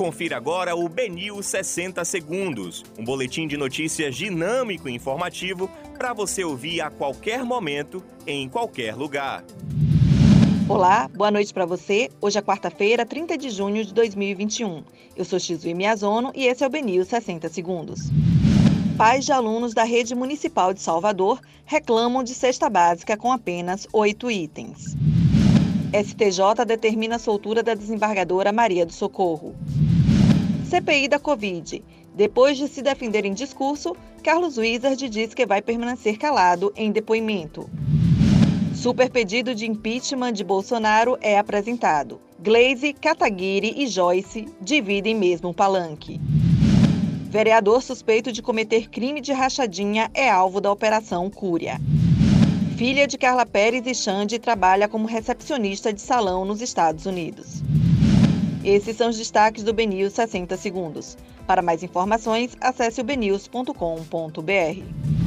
Confira agora o Benil 60 Segundos, um boletim de notícias dinâmico e informativo para você ouvir a qualquer momento, em qualquer lugar. Olá, boa noite para você. Hoje é quarta-feira, 30 de junho de 2021. Eu sou Xizui Miyazono e esse é o Benil 60 Segundos. Pais de alunos da rede municipal de Salvador reclamam de cesta básica com apenas oito itens. STJ determina a soltura da desembargadora Maria do Socorro. CPI da Covid. Depois de se defender em discurso, Carlos Wizard diz que vai permanecer calado em depoimento. Super pedido de impeachment de Bolsonaro é apresentado. Glaze, Kataguiri e Joyce dividem mesmo palanque. Vereador suspeito de cometer crime de rachadinha é alvo da Operação Cúria. Filha de Carla Pérez e Xande trabalha como recepcionista de salão nos Estados Unidos. Esses são os destaques do BNews 60 Segundos. Para mais informações, acesse o bnews.com.br.